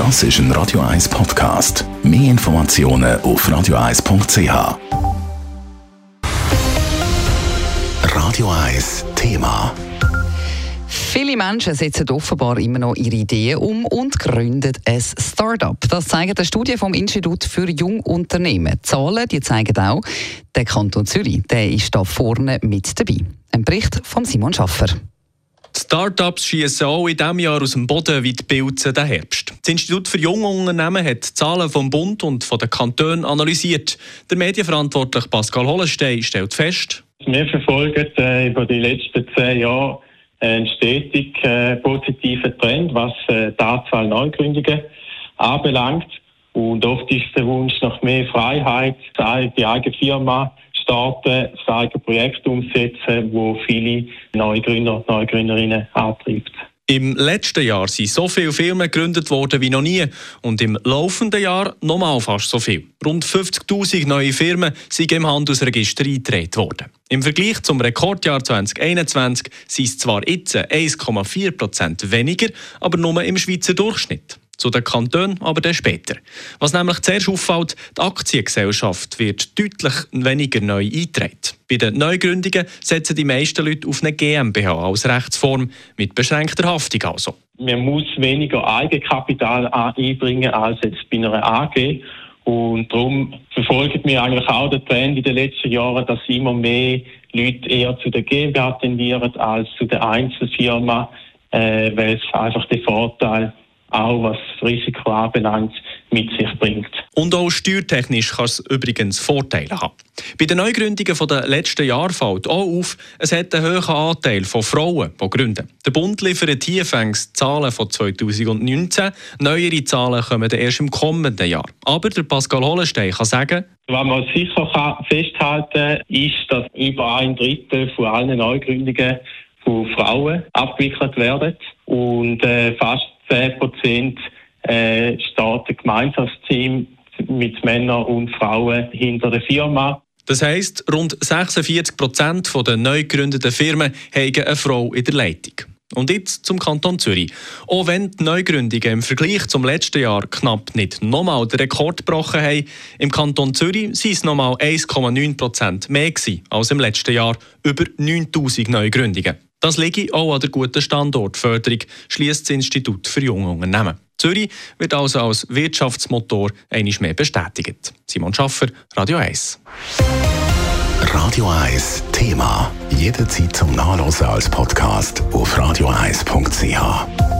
Das ist ein Radio 1 Podcast. Mehr Informationen auf radio1.ch. Radio 1 Thema. Viele Menschen setzen offenbar immer noch ihre Ideen um und gründen ein Start-up. Das zeigt eine Studie vom Institut für Jungunternehmen. Die Zahlen die zeigen auch, der Kanton Zürich der ist da vorne mit dabei. Ein Bericht von Simon Schaffer. Startups schießen auch in diesem Jahr aus dem Boden wie die Pilze den Herbst. Das Institut für junge Unternehmen hat die Zahlen vom Bund und von den Kantonen analysiert. Der Medienverantwortliche Pascal Hollenstein stellt fest, wir verfolgen äh, über die letzten zehn Jahre einen stetig äh, positiven Trend, was äh, die Anzahl Neugründungen anbelangt. Und oft ist der Wunsch nach mehr Freiheit, die eigene Firma starten, das eigene Projekt umsetzen, wo viele Neugründer und Neugründerinnen antreibt. Im letzten Jahr sind so viele Firmen gegründet worden wie noch nie und im laufenden Jahr nochmal fast so viel. Rund 50.000 neue Firmen sind im Handelsregister eingetreten worden. Im Vergleich zum Rekordjahr 2021 sind es zwar jetzt 1,4 Prozent weniger, aber nur im Schweizer Durchschnitt zu den Kantonen aber dann später. Was nämlich zuerst auffällt, die Aktiengesellschaft wird deutlich weniger neu eingetragen. Bei den Neugründungen setzen die meisten Leute auf eine GmbH als Rechtsform mit beschränkter Haftung also. Man muss weniger Eigenkapital einbringen als jetzt bei einer AG. Und darum verfolgen wir eigentlich auch den Trend in den letzten Jahren, dass immer mehr Leute eher zu der GmbH tendieren als zu der Einzelfirma, äh, weil es einfach den Vorteil auch was das Risiko anbelangt, mit sich bringt. Und auch steuertechnisch kann es übrigens Vorteile haben. Bei den Neugründungen der letzten Jahre fällt auch auf, es hat einen hohen Anteil von Frauen, die gründen. Der Bund liefert hier Zahlen von 2019. Neuere Zahlen kommen erst im kommenden Jahr. Aber der Pascal Hollenstein kann sagen, was man sicher festhalten kann, ist, dass über ein Drittel von allen Neugründungen von Frauen abgewickelt werden und äh, fast 10 Prozent äh, steht ein Gemeinschaftsteam mit Männern und Frauen hinter der Firma. Das heisst, rund 46 Prozent der neu gegründeten Firmen haben eine Frau in der Leitung. Und jetzt zum Kanton Zürich. Auch wenn die Neugründungen im Vergleich zum letzten Jahr knapp nicht nochmal den Rekord gebrochen haben, im Kanton Zürich sind es nochmal 1,9 Prozent mehr gewesen als im letzten Jahr, über 9000 Neugründungen. Das liegt auch an der guten Standortförderung, schließt das Institut für junge Unternehmen. Zürich wird also als Wirtschaftsmotor einmal mehr bestätigt. Simon Schaffer, Radio 1. Radio 1 Thema. Jederzeit zum Nachlesen als Podcast auf radio1.ch.